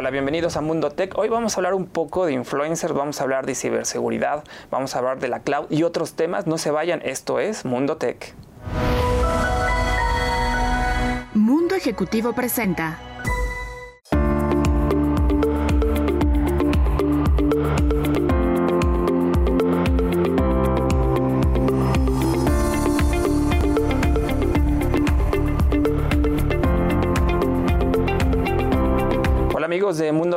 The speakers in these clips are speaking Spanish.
Hola, bienvenidos a Mundo Tech. Hoy vamos a hablar un poco de influencers, vamos a hablar de ciberseguridad, vamos a hablar de la cloud y otros temas. No se vayan, esto es Mundo Tech. Mundo Ejecutivo presenta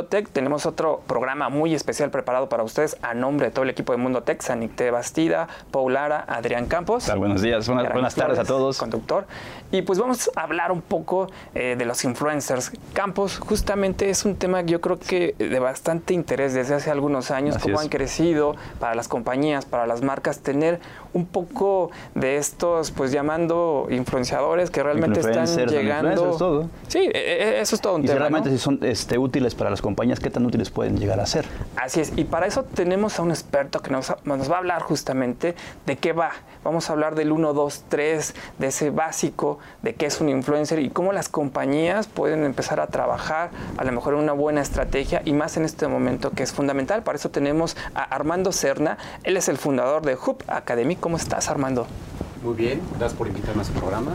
Mundo Tech, tenemos otro programa muy especial preparado para ustedes a nombre de todo el equipo de Mundo Tech, Sanicte Bastida, Paul Lara, Adrián Campos. Buenos días, buenas, tardes a todos. Conductor. Y pues vamos a hablar un poco eh, de los influencers. Campos justamente es un tema que yo creo que de bastante interés desde hace algunos años, cómo han crecido para las compañías, para las marcas, tener un poco de estos, pues llamando influenciadores que realmente están llegando. Todo. Sí, e, e, eso es todo un y tema. realmente si son este, útiles para las compañías, ¿qué tan útiles pueden llegar a ser? Así es, y para eso tenemos a un experto que nos, nos va a hablar justamente de qué va. Vamos a hablar del 1, 2, 3, de ese básico, de qué es un influencer y cómo las compañías pueden empezar a trabajar a lo mejor en una buena estrategia y más en este momento que es fundamental. Para eso tenemos a Armando Cerna, él es el fundador de Hub Academy. ¿Cómo estás, Armando? Muy bien, gracias por invitarme a su programa.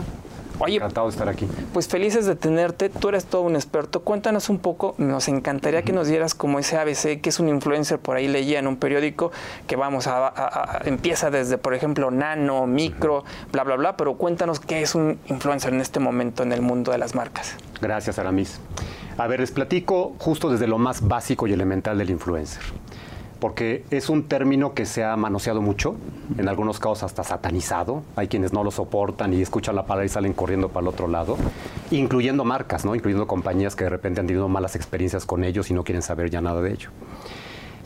Oye, encantado de estar aquí. Pues felices de tenerte, tú eres todo un experto. Cuéntanos un poco, nos encantaría que nos dieras como ese ABC, que es un influencer, por ahí leía en un periódico que vamos a, empieza desde, por ejemplo, nano, micro, bla, bla, bla, pero cuéntanos qué es un influencer en este momento en el mundo de las marcas. Gracias, Aramis. A ver, les platico justo desde lo más básico y elemental del influencer porque es un término que se ha manoseado mucho, en algunos casos hasta satanizado. Hay quienes no lo soportan y escuchan la palabra y salen corriendo para el otro lado, incluyendo marcas, ¿no? incluyendo compañías que de repente han tenido malas experiencias con ellos y no quieren saber ya nada de ello.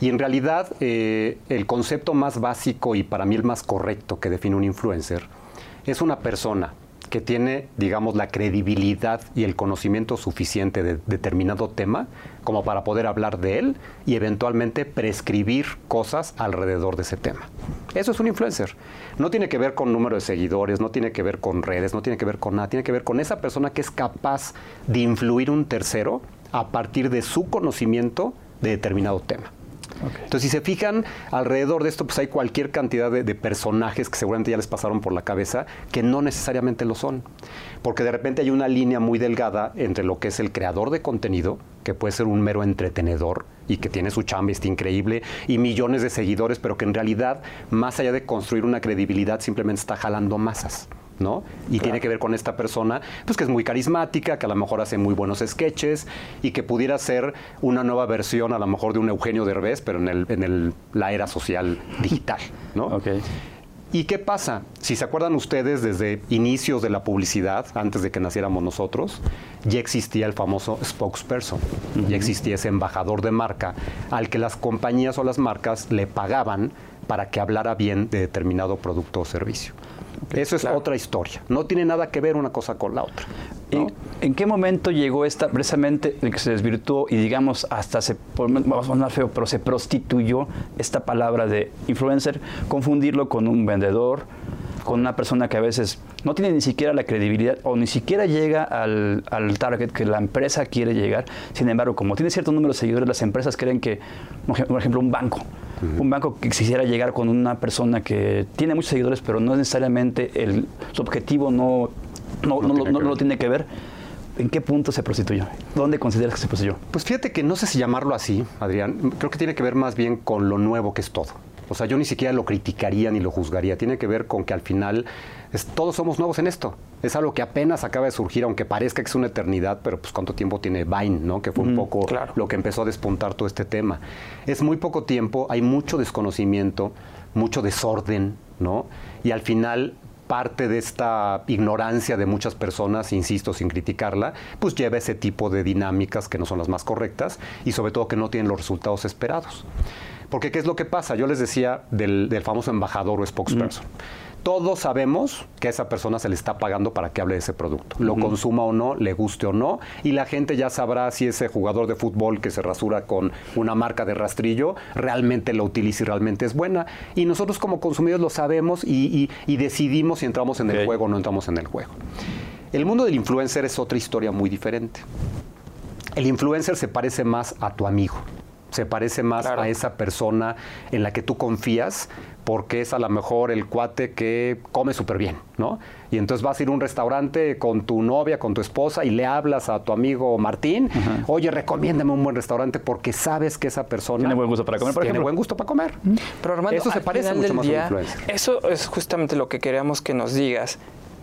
Y en realidad, eh, el concepto más básico y para mí el más correcto que define un influencer es una persona que tiene, digamos, la credibilidad y el conocimiento suficiente de determinado tema como para poder hablar de él y eventualmente prescribir cosas alrededor de ese tema. Eso es un influencer. No tiene que ver con número de seguidores, no tiene que ver con redes, no tiene que ver con nada, tiene que ver con esa persona que es capaz de influir un tercero a partir de su conocimiento de determinado tema. Entonces, si se fijan, alrededor de esto pues hay cualquier cantidad de, personajes que seguramente ya les pasaron por la cabeza que no necesariamente lo son. Porque de repente hay una línea muy delgada entre lo que es el creador de contenido, que puede ser un mero entretenedor y que tiene su chamba, increíble, y millones de seguidores, pero que en realidad, más allá de construir una credibilidad, simplemente está jalando masas. ¿No? Y tiene que ver con esta persona, pues que es muy carismática, que a lo mejor hace muy buenos sketches y que pudiera ser una nueva versión a lo mejor de un Eugenio Derbez, pero en, el, en el, la era social digital, ¿no? ¿Y qué pasa? Si se acuerdan ustedes, desde inicios de la publicidad, antes de que naciéramos nosotros, ya existía el famoso spokesperson, ya existía ese embajador de marca al que las compañías o las marcas le pagaban para que hablara bien de determinado producto o servicio. Eso es otra historia. No tiene nada que ver una cosa con la otra. ¿En, qué momento llegó esta, precisamente, que se desvirtuó y digamos hasta se, vamos a sonar feo, pero se prostituyó esta palabra de influencer, confundirlo con un vendedor, con una persona que a veces no tiene ni siquiera la credibilidad o ni siquiera llega al, al, target que la empresa quiere llegar. Sin embargo, como tiene cierto número de seguidores, las empresas creen que, por ejemplo, un banco, un banco que quisiera llegar con una persona que tiene muchos seguidores, pero no necesariamente el, su objetivo no, no, lo tiene que ver. ¿En qué punto se prostituyó? ¿Dónde consideras que se prostituyó? Pues fíjate que no sé si llamarlo así, Adrián. Creo que tiene que ver más bien con lo nuevo que es todo. O sea, yo ni siquiera lo criticaría ni lo juzgaría. Tiene que ver con que al final todos somos nuevos en esto. Es algo que apenas acaba de surgir, aunque parezca que es una eternidad, pero pues cuánto tiempo tiene Vine, ¿no? Que fue un poco lo que empezó a despuntar todo este tema. Es muy poco tiempo, hay mucho desconocimiento, mucho desorden, ¿no? Y al final parte de esta ignorancia de muchas personas, insisto, sin criticarla, pues lleva ese tipo de dinámicas que no son las más correctas y sobre todo que no tienen los resultados esperados. Porque ¿qué es lo que pasa? Yo les decía del, famoso embajador o spokesperson. Todos sabemos que a esa persona se le está pagando para que hable de ese producto. Lo consuma o no, le guste o no. Y la gente ya sabrá si ese jugador de fútbol que se rasura con una marca de rastrillo realmente lo utiliza y realmente es buena. Y nosotros como consumidores lo sabemos y, decidimos si entramos en el juego o no entramos en el juego. El mundo del influencer es otra historia muy diferente. El influencer se parece más a tu amigo, se parece más Claro. a esa persona en la que tú confías porque es a lo mejor el cuate que come súper bien, ¿no? Y entonces vas a ir a un restaurante con tu novia, con tu esposa y le hablas a tu amigo Martín, oye, recomiéndame un buen restaurante porque sabes que esa persona Tiene buen gusto para comer, por tiene ejemplo. buen gusto para comer. Pero Armando, Eso se parece mucho más a un influencer. Eso es justamente lo que queríamos que nos digas.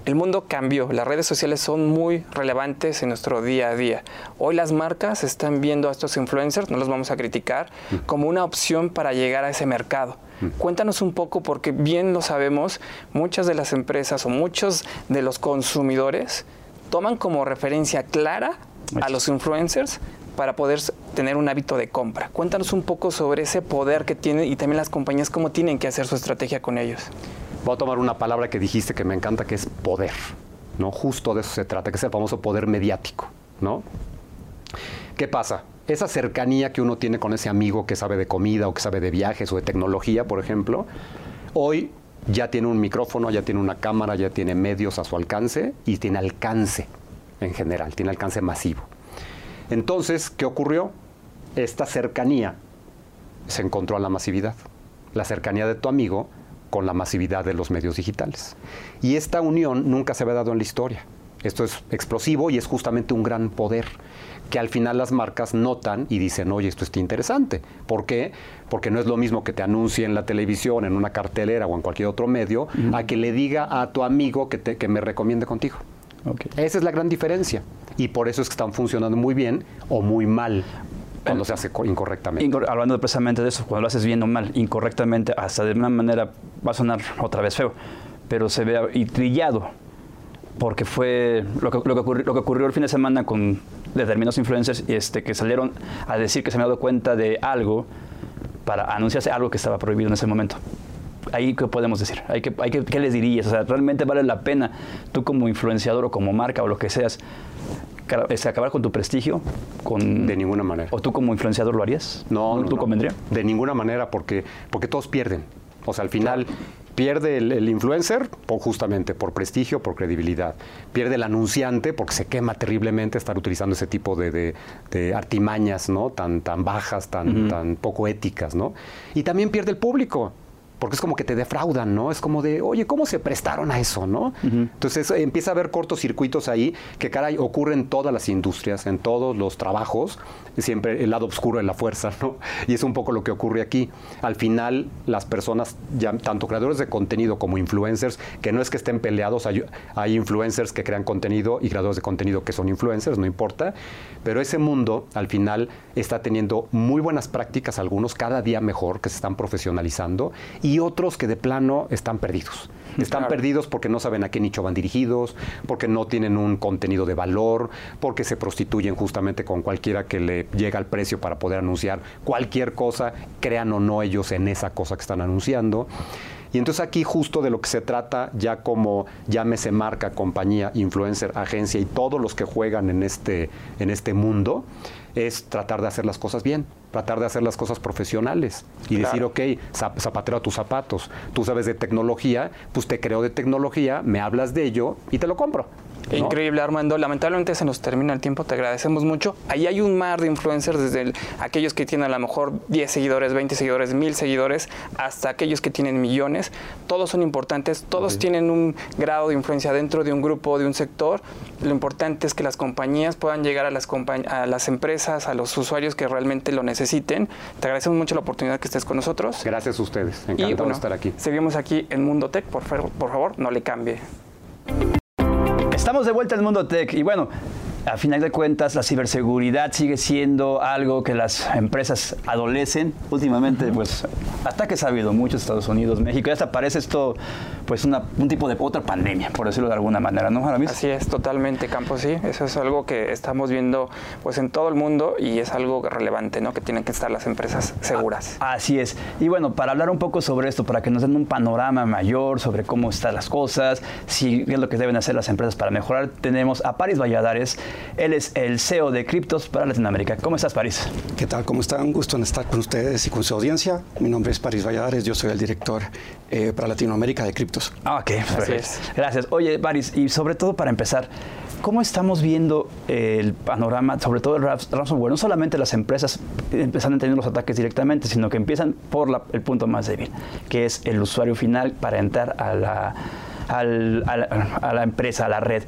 El mundo cambió, las redes sociales son muy relevantes en nuestro día a día. Hoy las marcas están viendo a estos influencers, no los vamos a criticar, Mm. como una opción para llegar a ese mercado. Cuéntanos un poco, porque bien lo sabemos, muchas de las empresas o muchos de los consumidores toman como referencia clara a los influencers para poder tener un hábito de compra. Cuéntanos un poco sobre ese poder que tienen y también las compañías cómo tienen que hacer su estrategia con ellos. Voy a tomar una palabra que dijiste que me encanta, que es poder. ¿no? Justo de eso se trata, que es el famoso poder mediático. ¿no? ¿Qué pasa? Esa cercanía que uno tiene con ese amigo que sabe de comida o que sabe de viajes o de tecnología, por ejemplo, hoy ya tiene un micrófono, ya tiene una cámara, ya tiene medios a su alcance y tiene alcance en general, tiene alcance masivo. Entonces, ¿qué ocurrió? Esta cercanía se encontró a la masividad. La cercanía de tu amigo con la masividad de los medios digitales. Y esta unión nunca se había dado en la historia. Esto es explosivo y es justamente un gran poder que al final las marcas notan y dicen, oye, esto está interesante. ¿Por qué? Porque no es lo mismo que te anuncie en la televisión, en una cartelera o en cualquier otro medio, a que le diga a tu amigo que, te- que me recomiende contigo. Esa es la gran diferencia. Y por eso es que están funcionando muy bien o muy mal cuando se hace co- incorrectamente. Incor- hablando precisamente de eso, cuando lo haces bien o mal, incorrectamente, hasta de una manera va a sonar otra vez feo, pero se ve y trillado, porque fue lo que, lo que, ocurri- lo que ocurrió el fin de semana con determinados influencers este, que salieron a decir que se me ha dado cuenta de algo para anunciarse algo que estaba prohibido en ese momento. Ahí, ¿qué podemos decir? Que, ¿Qué les dirías? O sea, ¿realmente vale la pena tú como influenciador o como marca o lo que seas, acabar con tu prestigio? Con, De ninguna manera. ¿O tú como influenciador lo harías? No, no, ¿Tú no. convendría? De ninguna manera, porque, porque todos pierden. O sea, al final pierde el, el influencer por, justamente por prestigio, por credibilidad. Pierde el anunciante porque se quema terriblemente estar utilizando ese tipo de, de- de artimañas, ¿no? Tan, tan bajas, tan, tan poco éticas, ¿no? Y también pierde el público. Porque es como que te defraudan, ¿no? Es como de, oye, ¿cómo se prestaron a eso, no? Entonces empieza a haber cortocircuitos ahí que, caray, ocurren en todas las industrias, en todos los trabajos, siempre el lado oscuro de la fuerza, ¿no? Y es un poco lo que ocurre aquí. Al final, las personas, ya, tanto creadores de contenido como influencers, que no es que estén peleados, hay, hay influencers que crean contenido y creadores de contenido que son influencers, no importa, pero ese mundo, al final, está teniendo muy buenas prácticas, algunos cada día mejor, que se están profesionalizando, y otros que de plano están perdidos. Están Claro. perdidos porque no saben a qué nicho van dirigidos, porque no tienen un contenido de valor, porque se prostituyen justamente con cualquiera que le llega al precio para poder anunciar cualquier cosa, crean o no ellos en esa cosa que están anunciando. Y entonces aquí justo de lo que se trata, ya como llámese marca, compañía, influencer, agencia y todos los que juegan en este, en este mundo, es tratar de hacer las cosas bien, tratar de hacer las cosas profesionales y decir, ok, zap- zapatero a tus zapatos, tú sabes de tecnología, pues te creo de tecnología, me hablas de ello y te lo compro. ¿No? Increíble, Armando. Lamentablemente se nos termina el tiempo, te agradecemos mucho. Ahí hay un mar de influencers, desde el- aquellos que tienen a lo mejor 10 seguidores, 20 seguidores, 1000 seguidores, hasta aquellos que tienen millones. Todos son importantes, todos tienen un grado de influencia dentro de un grupo, de un sector. Lo importante es que las compañías puedan llegar a las, a las empresas, a los usuarios que realmente lo necesiten. Te agradecemos mucho la oportunidad que estés con nosotros. Gracias a ustedes, Y encantado bueno, de estar aquí. seguimos aquí en Mundo Tech. Por, favor- por favor, no le cambie. Estamos de vuelta al mundo tech y bueno, a final de cuentas la ciberseguridad sigue siendo algo que las empresas adolecen. Últimamente, pues ataques ha habido muchos Estados Unidos, México, y hasta parece esto pues una- un tipo de otra pandemia, por decirlo de alguna manera, ¿no, Aramis? Así es, totalmente, Campos, sí. Eso es algo que estamos viendo pues en todo el mundo y es algo relevante, ¿no? Que tienen que estar las empresas seguras. Así es. Y bueno, para hablar un poco sobre esto, para que nos den un panorama mayor sobre cómo están las cosas, si es lo que deben hacer las empresas para mejorar, tenemos a Paris Valladares. Él es el CEO de Criptos para Latinoamérica. ¿Cómo estás, Paris? ¿Qué tal? ¿Cómo están? Un gusto en estar con ustedes y con su audiencia. Mi nombre es Paris Valladares, yo soy el director eh, para Latinoamérica de Criptos. Ah, ok, es. Gracias. Oye, Paris, y sobre todo para empezar, ¿Cómo estamos viendo el panorama, sobre todo el ransomware? No solamente las empresas empiezan a tener los ataques directamente, sino que empiezan por el punto más débil, que es el usuario final para entrar a la, a la empresa, a la red.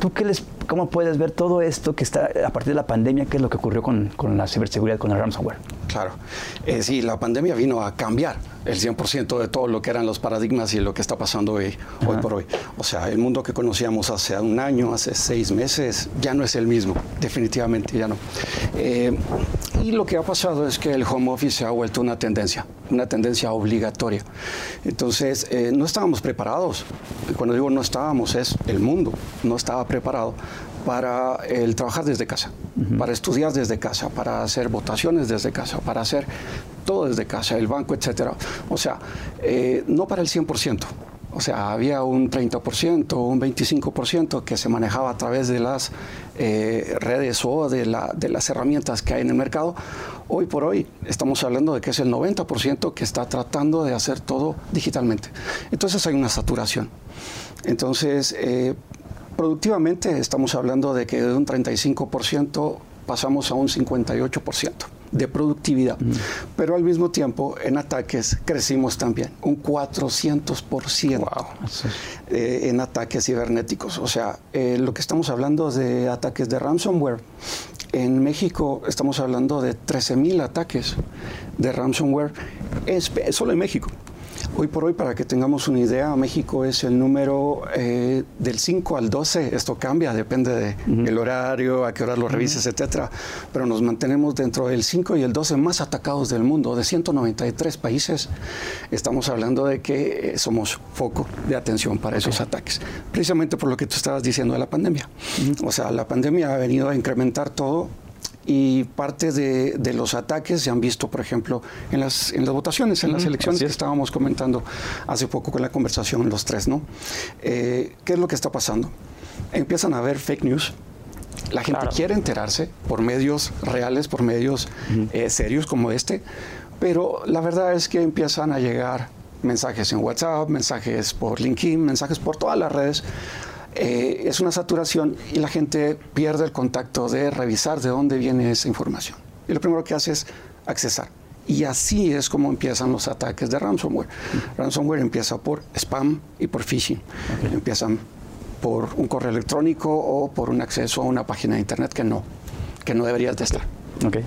¿Tú qué les, cómo puedes ver todo esto que está a partir de la pandemia? ¿Qué es lo que ocurrió con, con la ciberseguridad, con el ransomware? Claro. Eh, sí, la pandemia vino a cambiar el 100% de todo lo que eran los paradigmas y lo que está pasando hoy, hoy por hoy. O sea, el mundo que conocíamos hace un año, hace seis meses, ya no es el mismo, definitivamente ya no. Eh, y lo que ha pasado es que el home office se ha vuelto una tendencia, una tendencia obligatoria. Entonces, eh, no estábamos preparados. Cuando digo no estábamos, es el mundo no estaba preparado para el trabajar desde casa, para estudiar desde casa, para hacer votaciones desde casa, para hacer todo desde casa, el banco, etcétera. O sea, eh, no para el 100%. O sea, había un 30%, un 25% que se manejaba a través de las eh, redes o de, la, de las herramientas que hay en el mercado. Hoy por hoy estamos hablando de que es el 90% que está tratando de hacer todo digitalmente. Entonces hay una saturación. Entonces, eh, productivamente estamos hablando de que de un 35% pasamos a un 58% de productividad. Pero al mismo tiempo, en ataques crecimos también, un 400% eh, en ataques cibernéticos. O sea, eh, lo que estamos hablando de ataques de ransomware. En México estamos hablando de 13.000 ataques de ransomware, solo en México. Hoy por hoy, para que tengamos una idea, México es el número eh, del 5 al 12. Esto cambia, depende del horario, a qué hora lo revises, etcétera. Pero nos mantenemos dentro del 5 y el 12 más atacados del mundo. De 193 países, estamos hablando de que eh, somos foco de atención para esos ataques. Precisamente por lo que tú estabas diciendo de la pandemia. O sea, la pandemia ha venido a incrementar todo y parte de, los ataques se han visto, por ejemplo, en las, en las votaciones, en las elecciones que estábamos comentando hace poco con la conversación los tres, ¿no? Eh, ¿Qué es lo que está pasando? Empiezan a haber fake news, la gente quiere enterarse por medios reales, por medios eh, serios como este, pero la verdad es que empiezan a llegar mensajes en WhatsApp, mensajes por LinkedIn, mensajes por todas las redes eh, es una saturación y la gente pierde el contacto de revisar de dónde viene esa información. Y lo primero que hace es accesar. Y así es como empiezan los ataques de ransomware. Ransomware empieza por spam y por phishing. Empiezan por un correo electrónico o por un acceso a una página de internet que no, que no deberías de estar. Okay.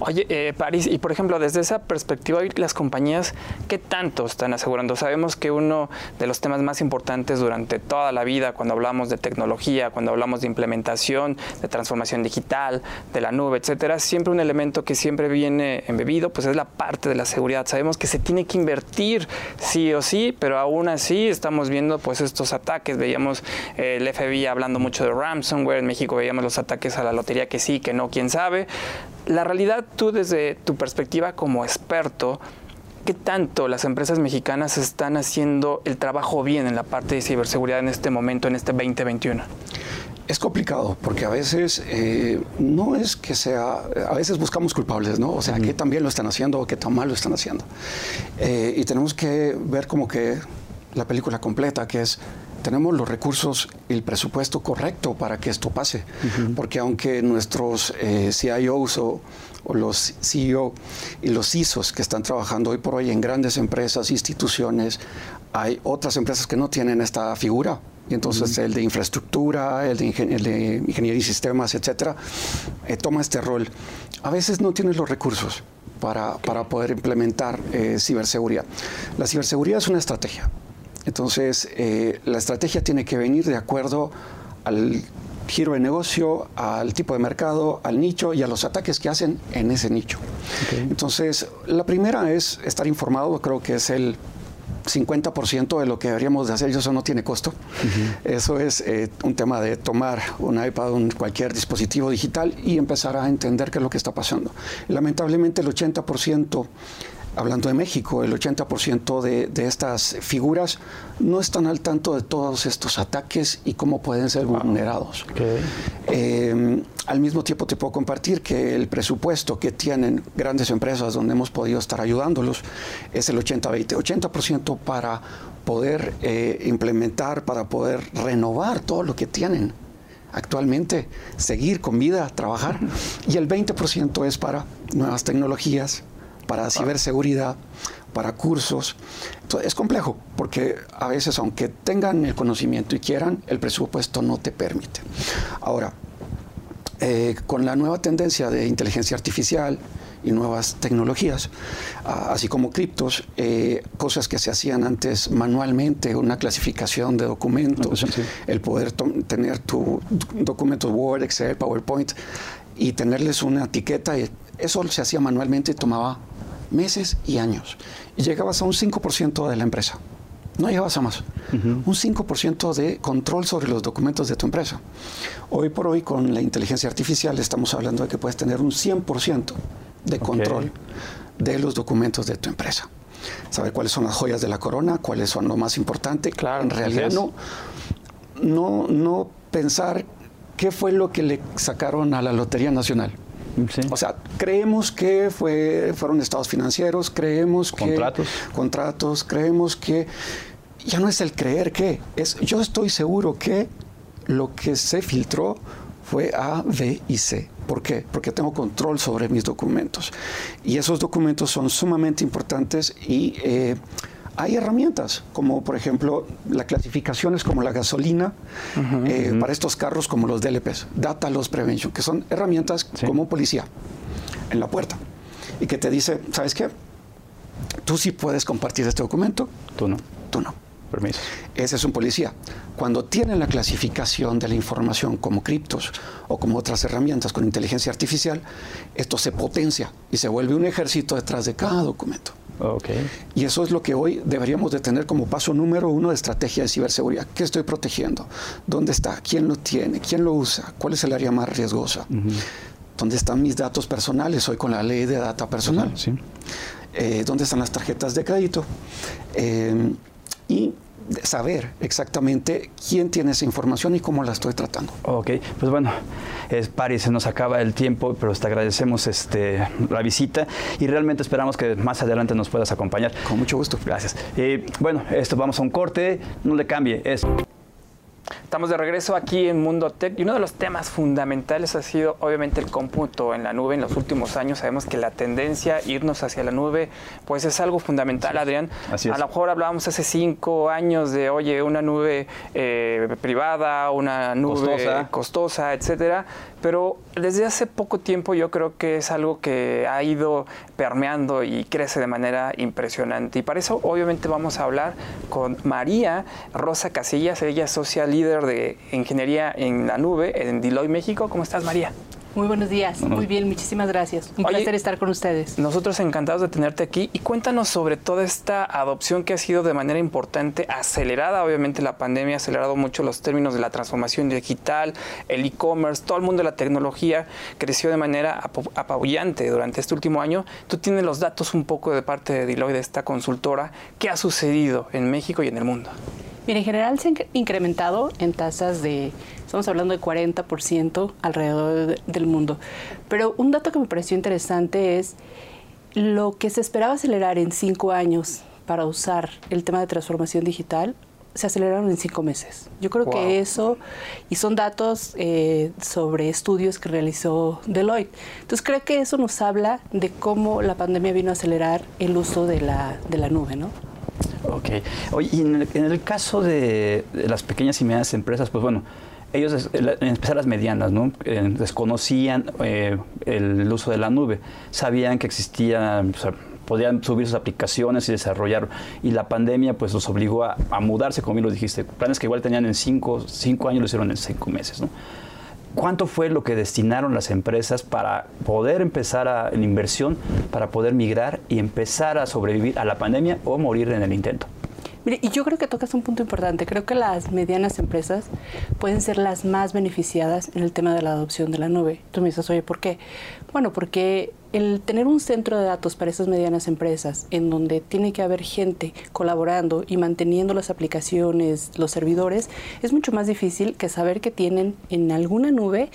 Oye, eh, París, y por ejemplo, desde esa perspectiva, las compañías, ¿qué tanto están asegurando? Sabemos que uno de los temas más importantes durante toda la vida, cuando hablamos de tecnología, cuando hablamos de implementación, de transformación digital, de la nube, etcétera, siempre un elemento que siempre viene embebido, pues es la parte de la seguridad. Sabemos que se tiene que invertir sí o sí, pero aún así estamos viendo pues estos ataques. Veíamos eh, el FBI hablando mucho de ransomware, en México veíamos los ataques a la lotería que sí, que no, quién sabe la realidad, tú desde tu perspectiva como experto, ¿qué tanto las empresas mexicanas están haciendo el trabajo bien en la parte de ciberseguridad en este momento, en este 2021? Es complicado porque a veces eh, no es que sea, a veces buscamos culpables, ¿no? O sea, que tan bien lo están haciendo o que tan mal lo están haciendo. Eh, y tenemos que ver como que la película completa, que es tenemos los recursos y el presupuesto correcto para que esto pase. Porque aunque nuestros eh, CIOs o, los CEO y los CISOs que están trabajando hoy por hoy en grandes empresas, instituciones, hay otras empresas que no tienen esta figura. Y entonces el de infraestructura, el de, ingeniería y sistemas, etcétera, eh, toma este rol. A veces no tienes los recursos para, poder implementar eh, ciberseguridad. La ciberseguridad es una estrategia. Entonces, eh, la estrategia tiene que venir de acuerdo al giro de negocio, al tipo de mercado, al nicho y a los ataques que hacen en ese nicho. Entonces, la primera es estar informado, creo que es el 50% de lo que deberíamos de hacer y eso no tiene costo. Eso es eh, un tema de tomar un iPad, un, cualquier dispositivo digital y empezar a entender qué es lo que está pasando. lamentablemente el 80% hablando de México, el 80% de, de, estas figuras no están al tanto de todos estos ataques y cómo pueden ser vulnerados. Eh, al mismo tiempo te puedo compartir que el presupuesto que tienen grandes empresas donde hemos podido estar ayudándolos es el 80-20, 80%, para poder eh, implementar, para poder renovar todo lo que tienen actualmente seguir con vida, trabajar, y el 20% es para nuevas tecnologías, para ciberseguridad, para cursos. Entonces, es complejo, porque a veces, aunque tengan el conocimiento y quieran, el presupuesto no te permite. Ahora, eh, con la nueva tendencia de inteligencia artificial, y nuevas tecnologías, así como criptos, eh, cosas que se hacían antes manualmente, una clasificación de documentos, el poder tener tu documentos Word, Excel, PowerPoint y tenerles una etiqueta, eso se hacía manualmente y tomaba meses y años. Y llegabas a un 5% de la empresa. No llegabas a más. Un 5% de control sobre los documentos de tu empresa. Hoy por hoy, con la inteligencia artificial, estamos hablando de que puedes tener un 100% de control de los documentos de tu empresa. Saber cuáles son las joyas de la corona, cuáles son lo más importante. Claro, en realidad no, no, no pensar qué fue lo que le sacaron a la Lotería Nacional. O sea, creemos que fue, fueron estados financieros, creemos que... Contratos. Contratos, creemos que... Ya no es el creer que, es yo estoy seguro que lo que se filtró fue A, B y C. ¿Por qué? Porque tengo control sobre mis documentos. Y esos documentos son sumamente importantes y eh, hay herramientas, como por ejemplo la clasificación es como la gasolina eh, para estos carros como los DLPs, Data Loss Prevention, que son herramientas como policía en la puerta y que te dice, ¿sabes qué? Tú sí puedes compartir este documento. Tú no. Tú no. Permiso. Ese es un policía. Cuando tienen la clasificación de la información como criptos o como otras herramientas con inteligencia artificial, esto se potencia y se vuelve un ejército detrás de cada documento. Okay. Y eso es lo que hoy deberíamos de tener como paso número uno de estrategia de ciberseguridad. ¿Qué estoy protegiendo? ¿Dónde está? ¿Quién lo tiene? ¿Quién lo usa? ¿Cuál es el área más riesgosa? ¿Dónde están mis datos personales hoy con la ley de data personal? Sí. Eh, ¿Dónde están las tarjetas de crédito? Eh, y saber exactamente quién tiene esa información y cómo la estoy tratando. Ok, pues bueno, es Pari, se nos acaba el tiempo, pero te agradecemos este, la visita y realmente esperamos que más adelante nos puedas acompañar. Con mucho gusto. Gracias. Y bueno, esto vamos a un corte, no le cambie, es... Estamos de regreso aquí en Mundo Tech y uno de los temas fundamentales ha sido obviamente el cómputo en la nube en los últimos años. Sabemos que la tendencia irnos hacia la nube pues es algo fundamental, Adrián. Así es. A lo mejor hablábamos hace cinco años de, oye, una nube eh, privada, una nube Costosa. costosa, etcétera, pero desde hace poco tiempo yo creo que es algo que ha ido permeando y crece de manera impresionante. Y para eso obviamente vamos a hablar con María Rosa Casillas, ella es social líder de ingeniería en la nube en Deloitte México. ¿Cómo estás, María? Muy buenos días, muy bien, muchísimas gracias. Un Oye, placer estar con ustedes. Nosotros encantados de tenerte aquí y cuéntanos sobre toda esta adopción que ha sido de manera importante, acelerada, obviamente la pandemia ha acelerado mucho los términos de la transformación digital, el e-commerce, todo el mundo de la tecnología creció de manera apabullante durante este último año. Tú tienes los datos un poco de parte de Deloitte, de esta consultora, ¿qué ha sucedido en México y en el mundo? Mira, en general se han incrementado en tasas de, estamos hablando de 40% alrededor de- del mundo. Pero un dato que me pareció interesante es lo que se esperaba acelerar en cinco años para usar el tema de transformación digital, se aceleraron en cinco meses. Yo creo Wow. que eso, y son datos eh, sobre estudios que realizó Deloitte. Entonces creo que eso nos habla de cómo la pandemia vino a acelerar el uso de la, de la nube, ¿no? Ok. Oye, y en el, en el caso de, de las pequeñas y medianas empresas, pues bueno, ellos, en especial las medianas, ¿no? Eh, desconocían eh, el uso de la nube, sabían que existía, podían subir sus aplicaciones y desarrollar, y la pandemia pues los obligó a, mudarse, como bien lo dijiste, planes que igual tenían en cinco, cinco años lo hicieron en cinco meses. ¿Cuánto fue lo que destinaron las empresas para poder empezar a, inversión, para poder migrar y empezar a sobrevivir a la pandemia o morir en el intento? Mire, y yo creo que tocas un punto importante. Creo que las medianas empresas pueden ser las más beneficiadas en el tema de la adopción de la nube. Tú me dices, oye, ¿por qué? Bueno, porque el tener un centro de datos para esas medianas empresas en donde tiene que haber gente colaborando y manteniendo las aplicaciones, los servidores, es mucho más difícil que saber que tienen en alguna nube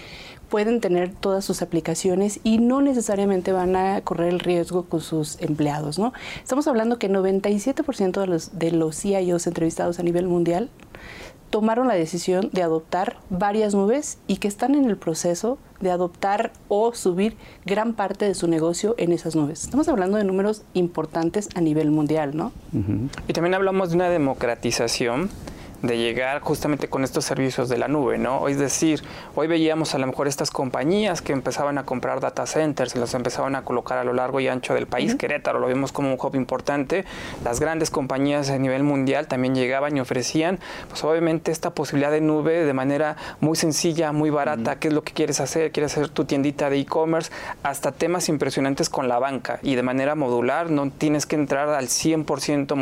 pueden tener todas sus aplicaciones y no necesariamente van a correr el riesgo con sus empleados, ¿no? Estamos hablando que 97% de los, de los CIOs entrevistados a nivel mundial tomaron la decisión de adoptar varias nubes y que están en el proceso de adoptar o subir gran parte de su negocio en esas nubes. Estamos hablando de números importantes a nivel mundial, ¿no? Y también hablamos de una democratización de llegar justamente con estos servicios de la nube, ¿no? Es decir, hoy veíamos a lo mejor estas compañías que empezaban a comprar data centers, los empezaban a colocar a lo largo y ancho del país, Querétaro lo vimos como un hub importante, las grandes compañías a nivel mundial también llegaban y ofrecían, pues obviamente esta posibilidad de nube de manera muy sencilla, muy barata, qué es lo que quieres hacer, quieres hacer tu tiendita de e-commerce, hasta temas impresionantes con la banca y de manera modular, no tienes que entrar al 100%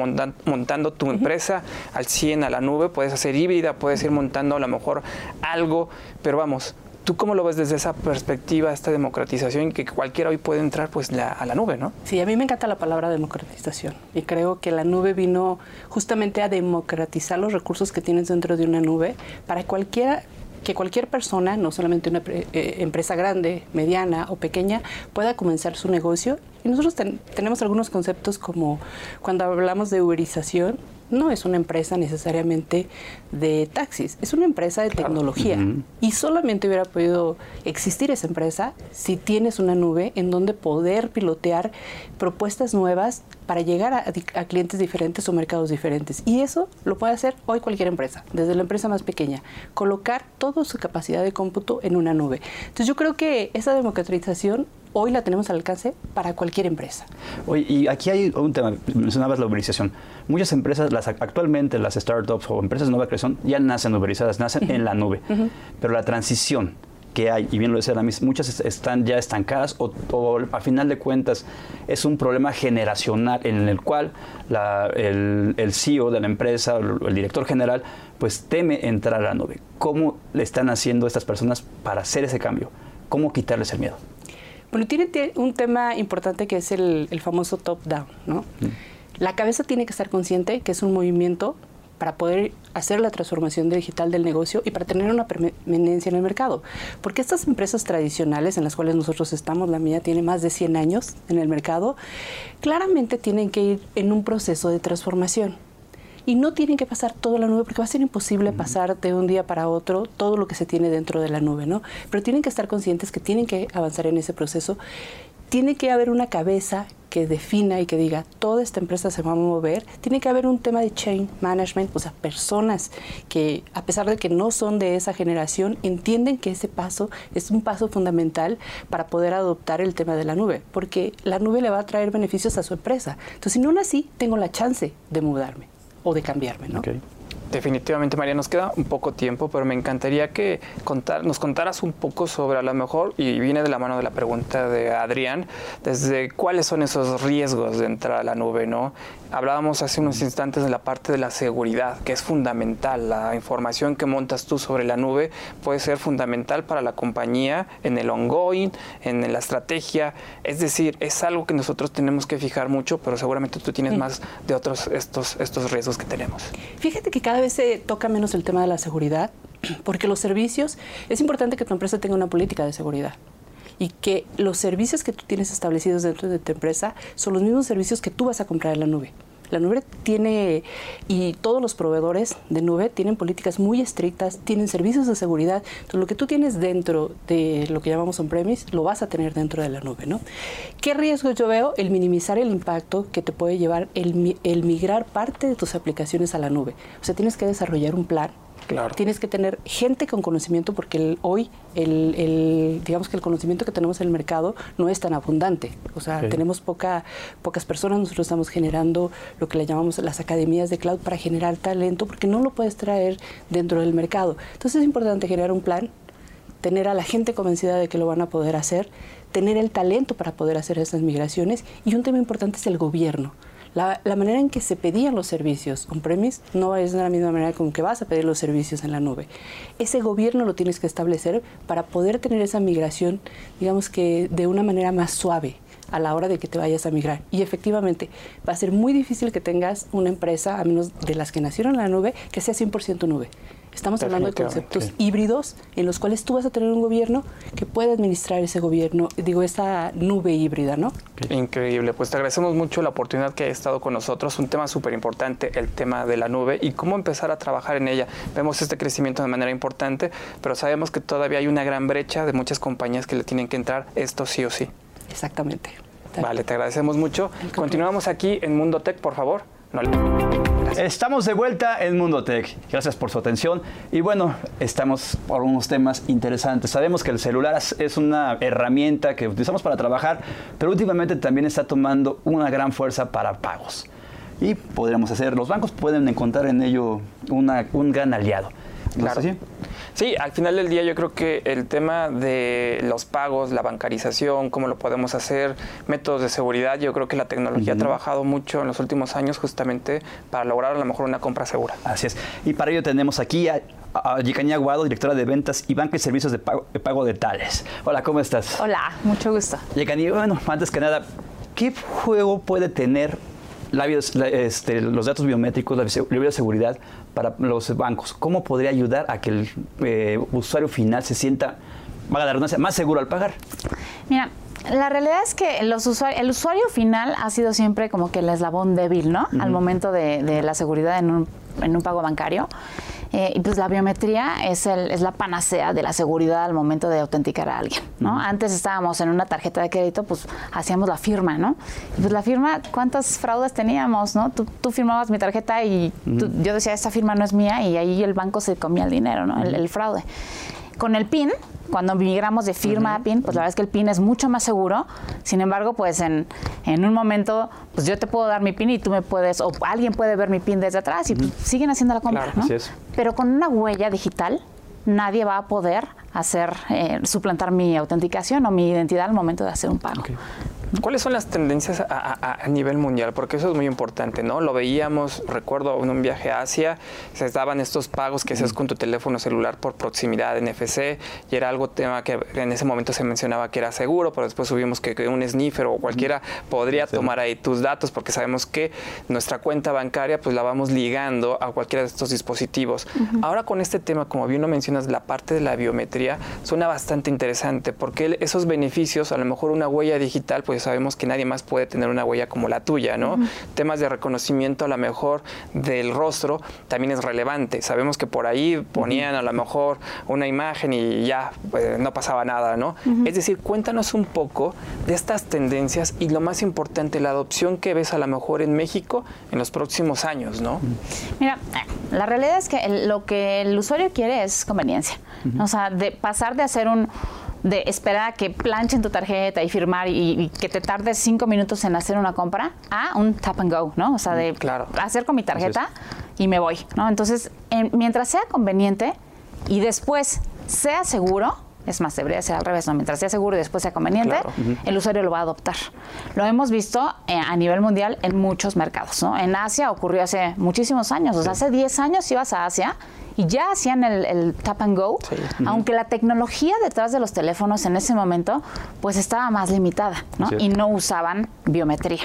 montando tu empresa al 100 a la nube, puedes hacer híbrida, puedes ir montando a lo mejor algo, pero vamos, ¿Tú cómo lo ves desde esa perspectiva, esta democratización, que cualquiera hoy puede entrar pues a la nube, ¿no? Sí, a mí me encanta la palabra democratización y creo que la nube vino justamente a democratizar los recursos que tienes dentro de una nube para cualquiera que cualquier persona, no solamente una eh, empresa grande, mediana o pequeña, pueda comenzar su negocio. Y nosotros tenemos algunos conceptos como cuando hablamos de uberización, no es una empresa necesariamente de taxis, es una empresa de tecnología. Y solamente hubiera podido existir esa empresa si tienes una nube en donde poder pilotear propuestas nuevas para llegar a, clientes diferentes o mercados diferentes. Y eso lo puede hacer hoy cualquier empresa, desde la empresa más pequeña, colocar toda su capacidad de cómputo en una nube. Entonces yo creo que esa democratización hoy la tenemos al alcance para cualquier empresa. Oye, y aquí hay un tema, mencionabas la uberización. Muchas empresas, las, actualmente las startups o empresas de nueva creación, ya nacen uberizadas, nacen en la nube. Pero la transición que hay, y bien lo decía la misma, muchas están ya estancadas o, a final de cuentas es un problema generacional en el cual el, el, CEO de la empresa, o el director general, pues teme entrar a la nube. ¿Cómo le están haciendo estas personas para hacer ese cambio? ¿Cómo quitarles el miedo? Bueno, tiene un tema importante que es el, famoso top-down, ¿no? Mm. La cabeza tiene que estar consciente que es un movimiento para poder hacer la transformación digital del negocio y para tener una permanencia en el mercado. Porque estas empresas tradicionales en las cuales nosotros estamos, la mía tiene más de 100 años en el mercado, claramente tienen que ir en un proceso de transformación y no tienen que pasar toda la nube porque va a ser imposible pasar de un día para otro todo lo que se tiene dentro de la nube, ¿no? Pero tienen que estar conscientes que tienen que avanzar en ese proceso. Tiene que haber una cabeza que defina y que diga, toda esta empresa se va a mover, tiene que haber un tema de chain management, o sea, personas que a pesar de que no son de esa generación, entienden que ese paso es un paso fundamental para poder adoptar el tema de la nube, porque la nube le va a traer beneficios a su empresa. Entonces, si no así, tengo la chance de mudarme o de cambiarme, ¿no? Definitivamente, María, nos queda un poco tiempo, pero me encantaría que contar, nos contaras un poco sobre a lo mejor, y viene de la mano de la pregunta de Adrián, desde cuáles son esos riesgos de entrar a la nube, ¿no? Hablábamos hace unos instantes de la parte de la seguridad, que es fundamental. La información que montas tú sobre la nube puede ser fundamental para la compañía en el ongoing, en la estrategia. Es decir, es algo que nosotros tenemos que fijar mucho, pero seguramente tú tienes más de otros estos, estos riesgos que tenemos. Fíjate que cada vez se toca menos el tema de la seguridad, porque los servicios, es importante que tu empresa tenga una política de seguridad y que los servicios que tú tienes establecidos dentro de tu empresa son los mismos servicios que tú vas a comprar en la nube. La nube tiene, y todos los proveedores de nube tienen políticas muy estrictas, tienen servicios de seguridad. Entonces, lo que tú tienes dentro de lo que llamamos on-premise, lo vas a tener dentro de la nube, ¿no? ¿Qué riesgo yo veo? El minimizar el impacto que te puede llevar el, el migrar parte de tus aplicaciones a la nube. O sea, tienes que desarrollar un plan Tienes que tener gente con conocimiento porque hoy el, digamos que el conocimiento que tenemos en el mercado no es tan abundante. O sea, tenemos poca, pocas personas, nosotros estamos generando lo que le llamamos las academias de cloud para generar talento porque no lo puedes traer dentro del mercado. Entonces es importante generar un plan, tener a la gente convencida de que lo van a poder hacer, tener el talento para poder hacer esas migraciones y un tema importante es el gobierno. La, manera en que se pedían los servicios on-premise no es de la misma manera con que vas a pedir los servicios en la nube. Ese gobierno lo tienes que establecer para poder tener esa migración, digamos que de una manera más suave a la hora de que te vayas a migrar. Y efectivamente, va a ser muy difícil que tengas una empresa, a menos de las que nacieron en la nube, que sea 100% nube. Estamos hablando de conceptos híbridos en los cuales tú vas a tener un gobierno que puede administrar ese gobierno, digo, esa nube híbrida, ¿no? Increíble. Pues te agradecemos mucho la oportunidad que ha estado con nosotros. Un tema súper importante, el tema de la nube y cómo empezar a trabajar en ella. Vemos este crecimiento de manera importante, pero sabemos que todavía hay una gran brecha de muchas compañías que le tienen que entrar esto sí o sí. Exactamente. Vale, te agradecemos mucho. Continuamos aquí en Mundo Tech, por favor. Estamos de vuelta en Mundo Tech. Gracias por su atención. Y bueno, estamos por unos temas interesantes. Sabemos que el celular es una herramienta que utilizamos para trabajar, pero últimamente también está tomando una gran fuerza para pagos. Y podríamos hacer, los bancos pueden encontrar en ello un gran aliado. claro. Sí, al final del día yo creo que el tema de los pagos, la bancarización, cómo lo podemos hacer, métodos de seguridad, yo creo que la tecnología ha trabajado mucho en los últimos años justamente para lograr a lo mejor una compra segura. Así es. Y para ello tenemos aquí a, a Aguado, directora de ventas y banca y servicios de pago, de, Tales. Hola, ¿cómo estás? Hola, mucho gusto. Yicani, bueno, antes que nada, ¿qué juego puede tener este, los datos biométricos, la de seguridad para los bancos? ¿Cómo podría ayudar a que el eh, usuario final se sienta, va la redundancia, más seguro al pagar? Mira, la realidad es que los el usuario final ha sido siempre como que el eslabón débil, ¿no? Al momento de, de, la seguridad en un, en un pago bancario. Eh, y pues la biometría es, el, es la panacea de la seguridad al momento de autenticar a alguien, ¿no? Antes estábamos en una tarjeta de crédito, pues hacíamos la firma, ¿no? Y pues la firma, ¿cuántas fraudes teníamos, no? Tú, firmabas mi tarjeta y yo decía, esta firma no es mía y ahí el banco se comía el dinero, ¿no? el fraude. Con el PIN, cuando migramos de firma a PIN, pues la verdad es que el PIN es mucho más seguro. Sin embargo, pues en, en, un momento, pues yo te puedo dar mi PIN y tú me puedes, o alguien puede ver mi PIN desde atrás y pues, siguen haciendo la compra, ¿no? Pero con una huella digital, nadie va a poder hacer, eh, suplantar mi autenticación o mi identidad al momento de hacer un pago. ¿Cuáles son las tendencias a, nivel mundial? Porque eso es muy importante, ¿no? Lo veíamos, recuerdo en un viaje a Asia, se daban estos pagos que haces con tu teléfono celular por proximidad NFC y era algo tema que en ese momento se mencionaba que era seguro, pero después subimos que, un sniffer o cualquiera podría tomar ahí tus datos porque sabemos que nuestra cuenta bancaria pues la vamos ligando a cualquiera de estos dispositivos. Ahora con este tema, como bien lo mencionas, la parte de la biometría suena bastante interesante porque esos beneficios, a lo mejor una huella digital, pues sabemos que nadie más puede tener una huella como la tuya, ¿no? Temas de reconocimiento a lo mejor del rostro también es relevante. Sabemos que por ahí ponían a lo mejor una imagen y ya pues, no pasaba nada, ¿no? Es decir, cuéntanos un poco de estas tendencias y lo más importante, la adopción que ves a lo mejor en México en los próximos años, ¿no? Mira, la realidad es que lo que el usuario quiere es conveniencia. O sea, de pasar de hacer un de esperar a que planchen tu tarjeta y firmar y, que te tardes cinco minutos en hacer una compra a un tap and go, ¿no? O sea, de claro. hacer con mi tarjeta y me voy, ¿no? Entonces, mientras sea conveniente y después sea seguro, es más, debería ser al revés, ¿no? Mientras sea seguro y después sea conveniente, el usuario lo va a adoptar. Lo hemos visto eh, a nivel mundial en muchos mercados, ¿no? En Asia ocurrió hace muchísimos años, o sea, hace 10 años ibas a Asia y ya hacían el, tap and go, aunque la tecnología detrás de los teléfonos en ese momento pues estaba más limitada ¿no? y no usaban biometría.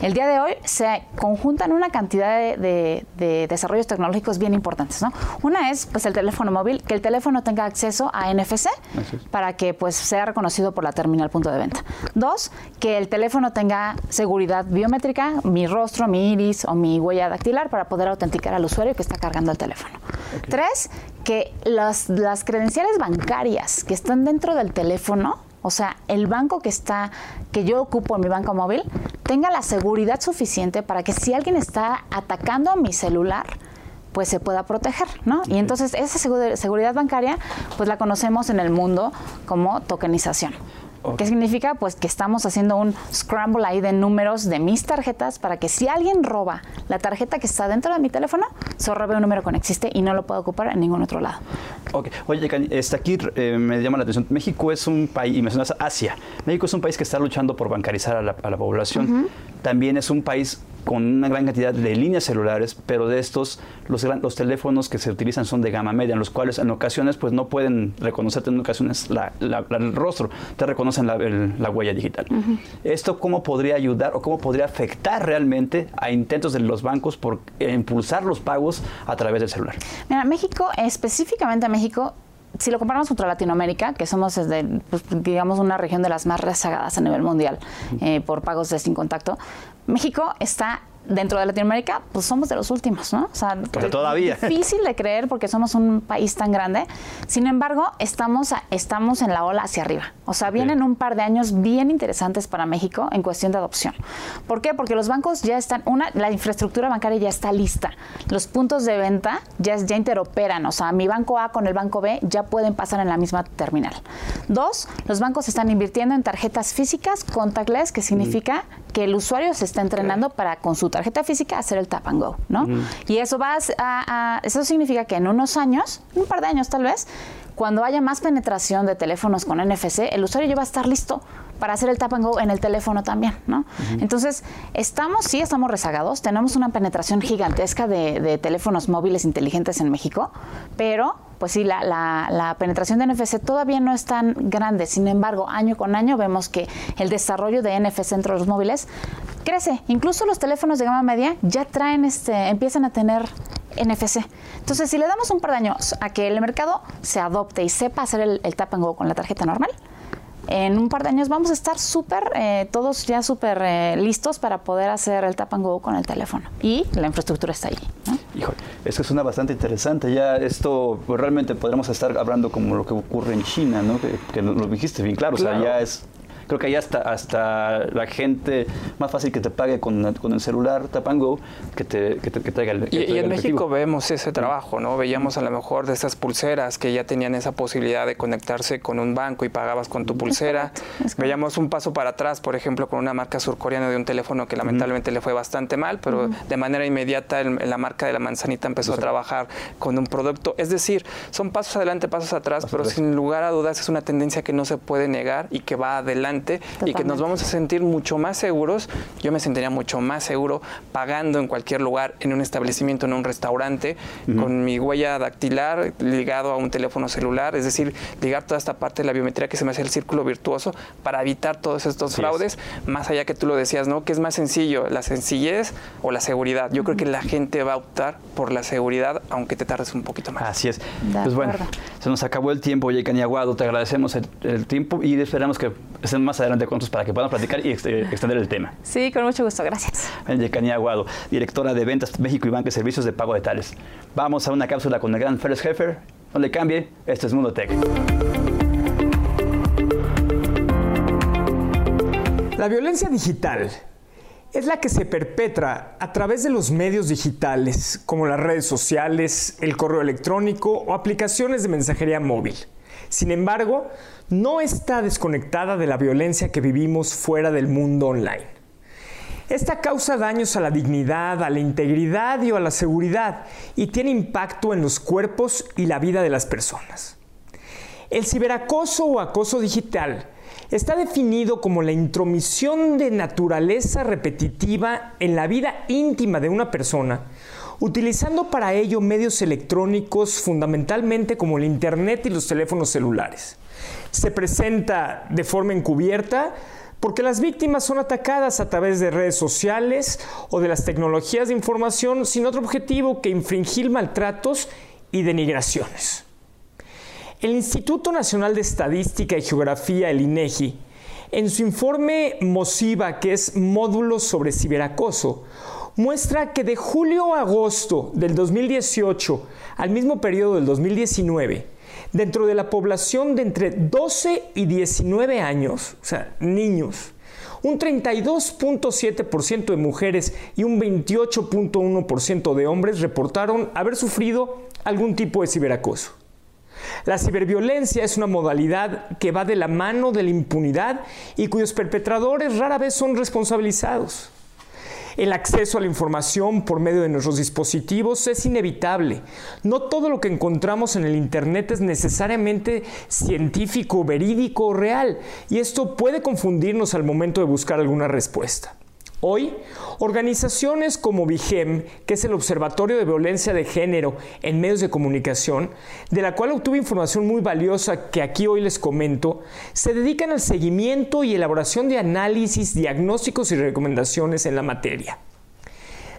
El día de hoy se conjuntan una cantidad de, desarrollos tecnológicos bien importantes. ¿no? Una es pues el teléfono móvil, que el teléfono tenga acceso a NFC para que pues sea reconocido por la terminal punto de venta. Dos, que el teléfono tenga seguridad biométrica, mi rostro, mi iris o mi huella dactilar para poder autenticar al usuario que está cargando el teléfono. Tres, que las, las credenciales bancarias que están dentro del teléfono, o sea, el banco que está, que yo ocupo en mi banco móvil, tenga la seguridad suficiente para que si alguien está atacando a mi celular, pues se pueda proteger, ¿no? Y entonces esa seguridad bancaria, pues la conocemos en el mundo como tokenización. ¿Qué significa? Pues que estamos haciendo un scramble ahí de números de mis tarjetas para que si alguien roba la tarjeta que está dentro de mi teléfono, se robe un número que no existe y no lo puedo ocupar en ningún otro lado. Ok. Oye, está aquí eh, me llama la atención. México es un país, y mencionas Asia, México es un país que está luchando por bancarizar a la, población. También es un país con una gran cantidad de líneas celulares, pero de estos, los, los teléfonos que se utilizan son de gama media, en los cuales en ocasiones pues no pueden reconocerte en ocasiones el rostro, te reconocen la, huella digital. ¿Esto cómo podría ayudar o cómo podría afectar realmente a intentos de los bancos por impulsar los pagos a través del celular? Mira, México, específicamente México, si lo comparamos contra Latinoamérica, que somos, desde, pues, digamos, una región de las más rezagadas a nivel mundial eh, por pagos de sin contacto, México está dentro de Latinoamérica, pues somos de los últimos, ¿no? O sea, Pero todavía. difícil de creer porque somos un país tan grande. Sin embargo, estamos, estamos en la ola hacia arriba. O sea, vienen un par de años bien interesantes para México en cuestión de adopción. ¿Por qué? Porque los bancos ya están, una, la infraestructura bancaria ya está lista. Los puntos de venta ya, ya interoperan. O sea, mi banco A con el banco B ya pueden pasar en la misma terminal. Dos, los bancos están invirtiendo en tarjetas físicas contactless, que significa que el usuario se está entrenando para con su tarjeta física hacer el tap and go, ¿no? Y eso va a, eso significa que en unos años, un par de años tal vez, cuando haya más penetración de teléfonos con NFC, el usuario ya va a estar listo para hacer el tap and go en el teléfono también, ¿no? Entonces, estamos, sí, estamos rezagados, tenemos una penetración gigantesca de, teléfonos móviles inteligentes en México, pero pues sí, la, la, penetración de NFC todavía no es tan grande. Sin embargo, año con año vemos que el desarrollo de NFC entre los móviles crece. Incluso los teléfonos de gama media ya traen, este, empiezan a tener NFC. Entonces, si le damos un par de años a que el mercado se adopte y sepa hacer el, el tap and go con la tarjeta normal, en un par de años vamos a estar súper, eh, todos ya súper eh, listos para poder hacer el tap and go con el teléfono. Y la infraestructura está ahí. Híjole, eso suena bastante interesante. Ya esto, pues realmente podremos estar hablando como lo que ocurre en China, ¿no? Que, lo dijiste bien claro. claro. O sea, ya es Creo que ahí hasta, hasta la gente, más fácil que te pague con, con el celular Tapango que te, que te traiga el Y, en México vemos ese trabajo, ¿no? Veíamos a lo mejor de esas pulseras que ya tenían esa posibilidad de conectarse con un banco y pagabas con tu pulsera. Veíamos un paso para atrás, por ejemplo, con una marca surcoreana de un teléfono que lamentablemente le fue bastante mal, pero de manera inmediata la marca de la manzanita empezó a trabajar con un producto. Es decir, son pasos adelante, pasos atrás, pero sin lugar a dudas es una tendencia que no se puede negar y que va adelante y que nos vamos a sentir mucho más seguros. Yo me sentiría mucho más seguro pagando en cualquier lugar, en un establecimiento, en un restaurante, con mi huella dactilar ligado a un teléfono celular, es decir, ligar toda esta parte de la biometría que se me hace el círculo virtuoso para evitar todos estos fraudes, más allá que tú lo decías, ¿no? Que es más sencillo, la sencillez o la seguridad. Yo creo que la gente va a optar por la seguridad, aunque te tardes un poquito más. Así es. pues bueno, se nos acabó el tiempo, Yekani Aguado, te agradecemos el, el tiempo y esperamos que estén más adelante con nosotros para que puedan platicar y extender el tema. Sí, con mucho gusto, gracias. Yekania Aguado, directora de Ventas México y Banco de Servicios de Pago de Tales. Vamos a una cápsula con el gran Félix Heffer. No le cambie, esto es Mundo Tech. La violencia digital es la que se perpetra a través de los medios digitales, como las redes sociales, el correo electrónico o aplicaciones de mensajería móvil. Sin embargo, no está desconectada de la violencia que vivimos fuera del mundo online. Esta causa daños a la dignidad, a la integridad y a la seguridad y tiene impacto en los cuerpos y la vida de las personas. El ciberacoso o acoso digital está definido como la intromisión de naturaleza repetitiva en la vida íntima de una persona, utilizando para ello medios electrónicos fundamentalmente como el Internet y los teléfonos celulares se presenta de forma encubierta porque las víctimas son atacadas a través de redes sociales o de las tecnologías de información sin otro objetivo que infringir maltratos y denigraciones. El Instituto Nacional de Estadística y Geografía, el INEGI, en su informe MOSIVA, que es Módulo sobre Ciberacoso, muestra que de julio a agosto del 2018 al mismo periodo del 2019, dentro de la población de entre 12 y 19 años, o sea, niños, un 32.7% de mujeres y un 28.1% de hombres reportaron haber sufrido algún tipo de ciberacoso. La ciberviolencia es una modalidad que va de la mano de la impunidad y cuyos perpetradores rara vez son responsabilizados. El acceso a la información por medio de nuestros dispositivos es inevitable. No todo lo que encontramos en el Internet es necesariamente científico, verídico o real, y esto puede confundirnos al momento de buscar alguna respuesta. Hoy, organizaciones como VIGEM, que es el Observatorio de Violencia de Género en Medios de Comunicación, de la cual obtuve información muy valiosa que aquí hoy les comento, se dedican al seguimiento y elaboración de análisis, diagnósticos y recomendaciones en la materia.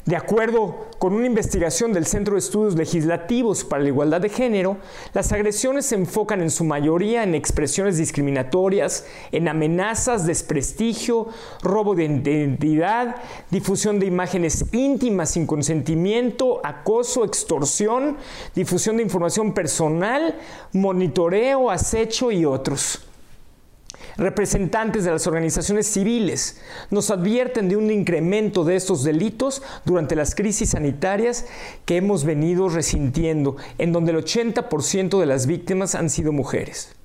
De acuerdo con una investigación del Centro de Estudios Legislativos para la Igualdad de Género, las agresiones se enfocan en su mayoría en expresiones discriminatorias, en amenazas, desprestigio, robo de identidad, difusión de imágenes íntimas sin consentimiento, acoso, extorsión, difusión de información personal, monitoreo, acecho y otros. Representantes de las organizaciones civiles nos advierten de un incremento de estos delitos durante las crisis sanitarias que hemos venido resintiendo, en donde el 80% de las víctimas han sido mujeres.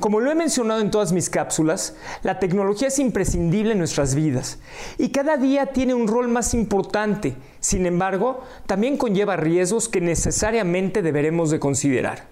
Como lo he mencionado en todas mis cápsulas, la tecnología es imprescindible en nuestras vidas y cada día tiene un rol más importante. Sin embargo, también conlleva riesgos que necesariamente deberemos de considerar.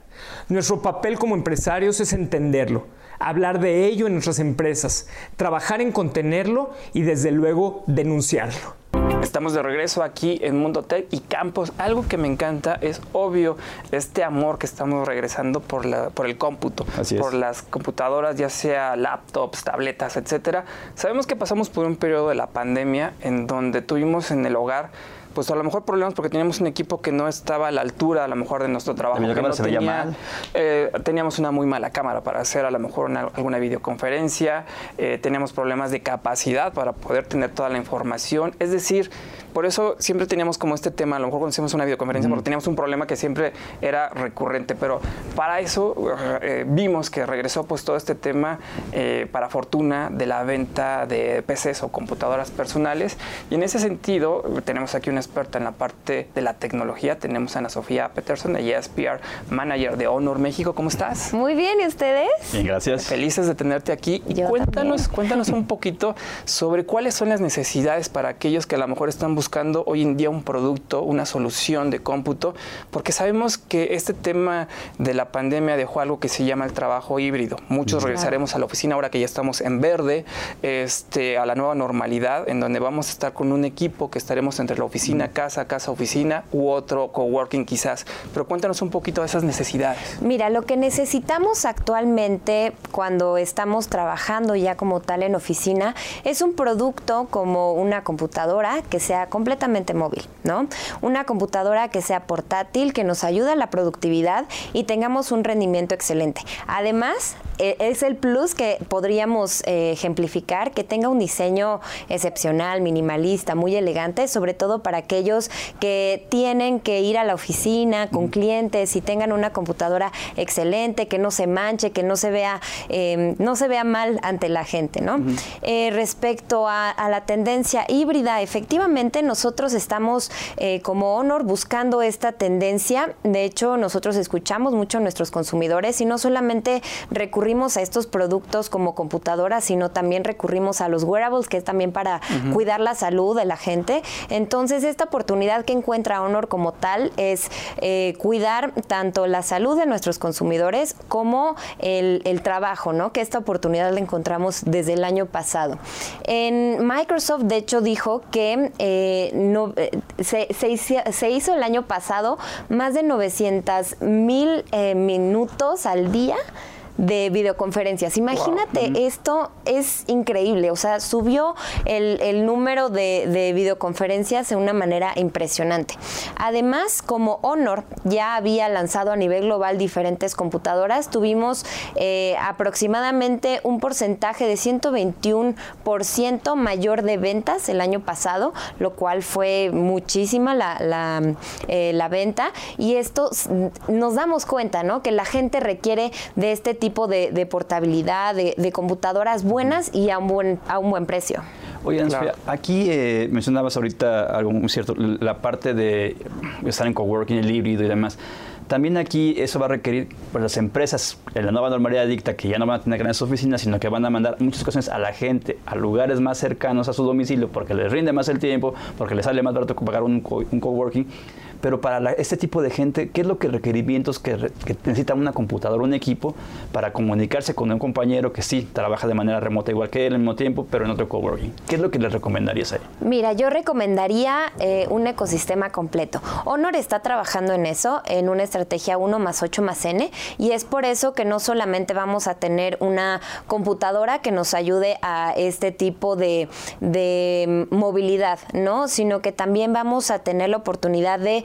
Nuestro papel como empresarios es entenderlo, hablar de ello en nuestras empresas, trabajar en contenerlo y desde luego denunciarlo. Estamos de regreso aquí en Mundo Tech y Campos. Algo que me encanta es obvio este amor que estamos regresando por, la, por el cómputo, por las computadoras, ya sea laptops, tabletas, etcétera. Sabemos que pasamos por un periodo de la pandemia en donde tuvimos en el hogar pues a lo mejor problemas porque teníamos un equipo que no estaba a la altura a lo mejor de nuestro trabajo. La no se veía mal. Eh, teníamos una muy mala cámara para hacer a lo mejor alguna videoconferencia, eh, teníamos problemas de capacidad para poder tener toda la información. Es decir, por eso siempre teníamos como este tema, a lo mejor cuando una videoconferencia, porque teníamos un problema que siempre era recurrente, pero para eso eh, vimos que regresó pues todo este tema eh, para fortuna de la venta de PCs o computadoras personales y en ese sentido tenemos aquí una experta en la parte de la tecnología, tenemos a Ana Sofía Peterson, ella es PR Manager de Honor México, ¿cómo estás? Muy bien, ¿y ustedes? Bien, gracias. Felices de tenerte aquí y cuéntanos, cuéntanos un poquito sobre cuáles son las necesidades para aquellos que a lo mejor están buscando buscando hoy en día un producto, una solución de cómputo, porque sabemos que este tema de la pandemia dejó algo que se llama el trabajo híbrido. Muchos regresaremos a la oficina ahora que ya estamos en verde, este, a la nueva normalidad, en donde vamos a estar con un equipo que estaremos entre la oficina, casa, casa, oficina u otro coworking quizás. Pero cuéntanos un poquito de esas necesidades. Mira, lo que necesitamos actualmente cuando estamos trabajando ya como tal en oficina es un producto como una computadora que sea completamente móvil, ¿no? Una computadora que sea portátil, que nos ayude a la productividad y tengamos un rendimiento excelente. Además, e, es el plus que podríamos eh, ejemplificar, que tenga un diseño excepcional, minimalista, muy elegante, sobre todo para aquellos que tienen que ir a la oficina con clientes y tengan una computadora excelente, que no se manche, que no se vea, em, no se vea mal ante la gente, ¿no? Eh, respecto a, a, la tendencia híbrida, efectivamente nosotros estamos eh, como Honor buscando esta tendencia. De hecho, nosotros escuchamos mucho a nuestros consumidores y no solamente recurrimos a estos productos como computadoras, sino también recurrimos a los wearables, que es también para cuidar la salud de la gente. Entonces, esta oportunidad que encuentra Honor como tal es eh, cuidar tanto la salud de nuestros consumidores como el, trabajo, ¿no? Que esta oportunidad la encontramos desde el año pasado. En Microsoft, de hecho, dijo que eh, no, eh, se, hizo el año pasado más de 900 mil eh, minutos al día de videoconferencias. Imagínate, esto es increíble, o sea, subió el, número de, videoconferencias de una manera impresionante. Además, como Honor ya había lanzado a nivel global diferentes computadoras, tuvimos eh, aproximadamente un porcentaje de 121% mayor de ventas el año pasado, lo cual fue muchísima la, la, eh, la venta y esto nos damos cuenta, ¿no? Que la gente requiere de este tipo tipo de, portabilidad, de, computadoras buenas y a un buen, a un buen precio. Oye, aquí eh, mencionabas ahorita algo muy cierto, la parte de estar en coworking, el híbrido y demás. También aquí eso va a requerir, pues las empresas, en la nueva normalidad dicta que ya no van a tener grandes oficinas, sino que van a mandar muchas cosas a la gente, a lugares más cercanos a su domicilio, porque les rinde más el tiempo, porque les sale más barato pagar un, un coworking pero para este tipo de gente, ¿qué es lo que requerimientos que, necesita una computadora, un equipo para comunicarse con un compañero que sí trabaja de manera remota igual que él al mismo tiempo, pero en otro coworking? ¿Qué es lo que le recomendarías ahí? Mira, yo recomendaría eh, un ecosistema completo. Honor está trabajando en eso, en una estrategia 1 más 8 más N, y es por eso que no solamente vamos a tener una computadora que nos ayude a este tipo de, de movilidad, ¿no? Sino que también vamos a tener la oportunidad de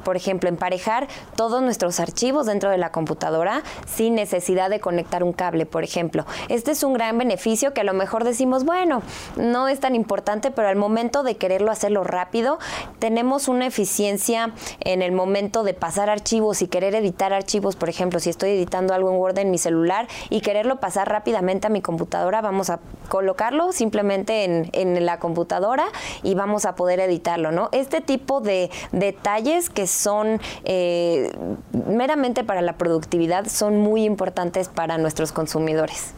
por ejemplo, emparejar todos nuestros archivos dentro de la computadora sin necesidad de conectar un cable, por ejemplo. Este es un gran beneficio que a lo mejor decimos, bueno, no es tan importante, pero al momento de quererlo hacerlo rápido, tenemos una eficiencia en el momento de pasar archivos y querer editar archivos, por ejemplo, si estoy editando algo en Word en mi celular y quererlo pasar rápidamente a mi computadora, vamos a colocarlo simplemente en, en la computadora y vamos a poder editarlo, ¿no? Este tipo de detalles que son eh, meramente para la productividad son muy importantes para nuestros consumidores.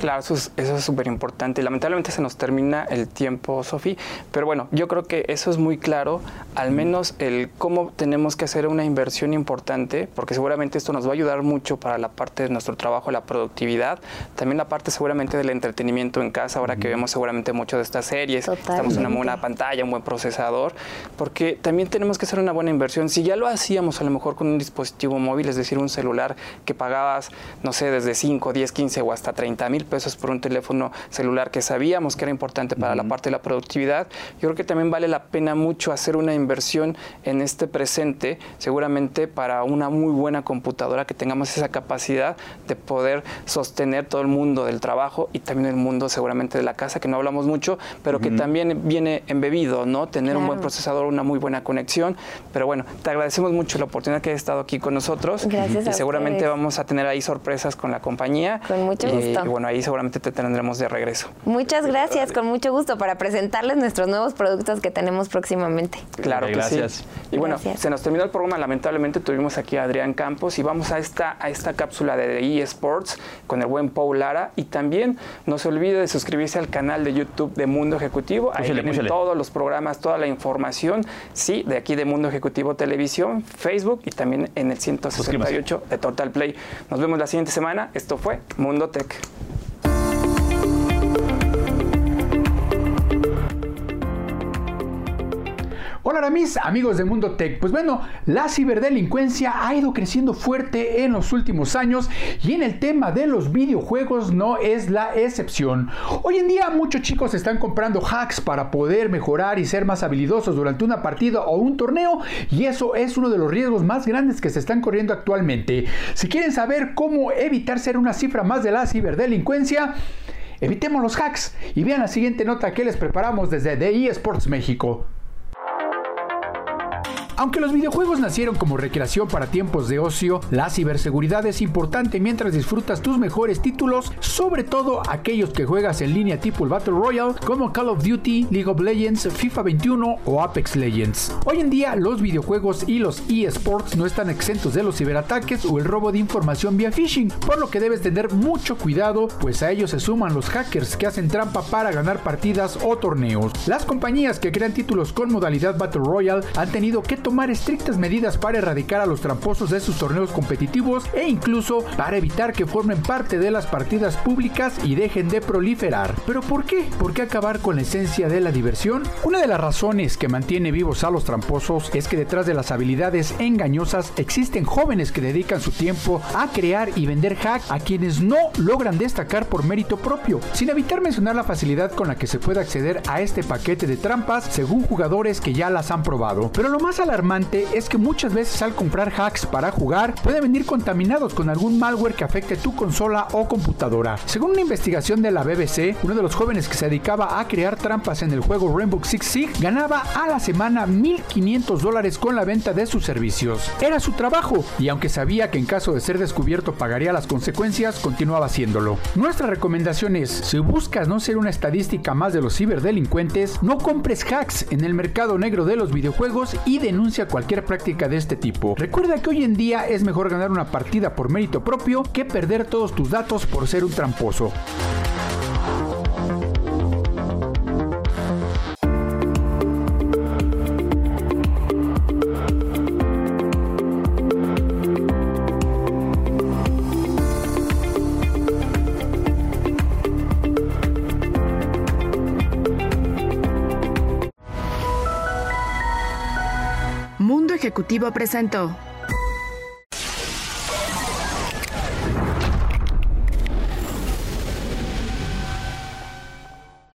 Claro, eso es súper importante. Lamentablemente se nos termina el tiempo, Sofi, pero bueno, yo creo que eso es muy claro, al menos el cómo tenemos que hacer una inversión importante, porque seguramente esto nos va a ayudar mucho para la parte de nuestro trabajo, la productividad, también la parte seguramente del entretenimiento en casa, ahora que vemos seguramente mucho de estas series, estamos en una buena pantalla, un buen procesador, porque también tenemos que hacer una buena inversión si ya lo hacíamos a lo mejor con un dispositivo móvil, es decir, un celular que pagabas, no sé, desde 5, 10, 15 o hasta 30 mil pesos por un teléfono celular que sabíamos que era importante para la parte de la productividad, yo creo que también vale la pena mucho hacer una inversión en este presente, seguramente para una muy buena computadora que tengamos esa capacidad de poder sostener todo el mundo del trabajo y también el mundo seguramente de la casa, que no hablamos mucho, pero que también viene embebido, ¿no? Tener un buen procesador, una muy buena conexión, pero bueno, te agradecemos mucho la oportunidad que hayas estado aquí con nosotros. Gracias. Y seguramente vamos a tener ahí sorpresas con la compañía. Con mucho gusto. Y bueno, ahí seguramente te tendremos de regreso. Muchas gracias, con mucho gusto para presentarles nuestros nuevos productos que tenemos próximamente. Claro que gracias. sí. Y bueno, se nos terminó el programa. Lamentablemente tuvimos aquí a Adrián Campos y vamos a esta, a esta cápsula de eSports con el buen Paul Lara. Y también no se olvide de suscribirse al canal de YouTube de Mundo Ejecutivo. Ahí tienen todos los programas, toda la información, sí, de aquí de Mundo Ejecutivo Televisión Facebook y también en el 168 de Total Play. Nos vemos la siguiente semana. Esto fue Mundo Tech. Mis amigos de Mundo Tech. Pues bueno, la ciberdelincuencia ha ido creciendo fuerte en los últimos años y en el tema de los videojuegos no es la excepción. Hoy en día muchos chicos están comprando hacks para poder mejorar y ser más habilidosos durante una partida o un torneo y eso es uno de los riesgos más grandes que se están corriendo actualmente. Si quieren saber cómo evitar ser una cifra más de la ciberdelincuencia, evitemos los hacks y vean la siguiente nota que les preparamos desde DI Sports México. Aunque los videojuegos nacieron como recreación para tiempos de ocio, la ciberseguridad es importante mientras disfrutas tus mejores títulos, sobre todo aquellos que juegas en línea tipo el Battle Royale, como Call of Duty, League of Legends, FIFA 21 o Apex Legends. Hoy en día los videojuegos y los eSports no están exentos de los ciberataques o el robo de información vía phishing, por lo que debes tener mucho cuidado, pues a ellos se suman los hackers que hacen trampa para ganar partidas o torneos. Las compañías que crean títulos con modalidad Battle Royale han tenido que tomar estrictas medidas para erradicar a los tramposos de sus torneos competitivos e incluso para evitar que formen parte de las partidas públicas y dejen de proliferar. ¿Pero por qué? ¿Por qué acabar con la esencia de la diversión? Una de las razones que mantiene vivos a los tramposos es que detrás de las habilidades engañosas existen jóvenes que dedican su tiempo a crear y vender hack a quienes no logran destacar por mérito propio, sin evitar mencionar la facilidad con la que se puede acceder a este paquete de trampas según jugadores que ya las han probado. Pero lo más alarmante es que muchas veces al comprar hacks para jugar pueden venir contaminados con algún malware que afecte tu consola o computadora. Según una investigación de la BBC, uno de los jóvenes que se dedicaba a crear trampas en el juego Rainbow Six Siege ganaba a la semana 1.500 dólares con la venta de sus servicios. Era su trabajo y aunque sabía que en caso de ser descubierto pagaría las consecuencias, continuaba haciéndolo. Nuestra recomendación es, si buscas no ser una estadística más de los ciberdelincuentes, no compres hacks en el mercado negro de los videojuegos y denuncia cualquier práctica de este tipo. Recuerda que hoy en día es mejor ganar una partida por mérito propio que perder todos tus datos por ser un tramposo. Ejecutivo presentó.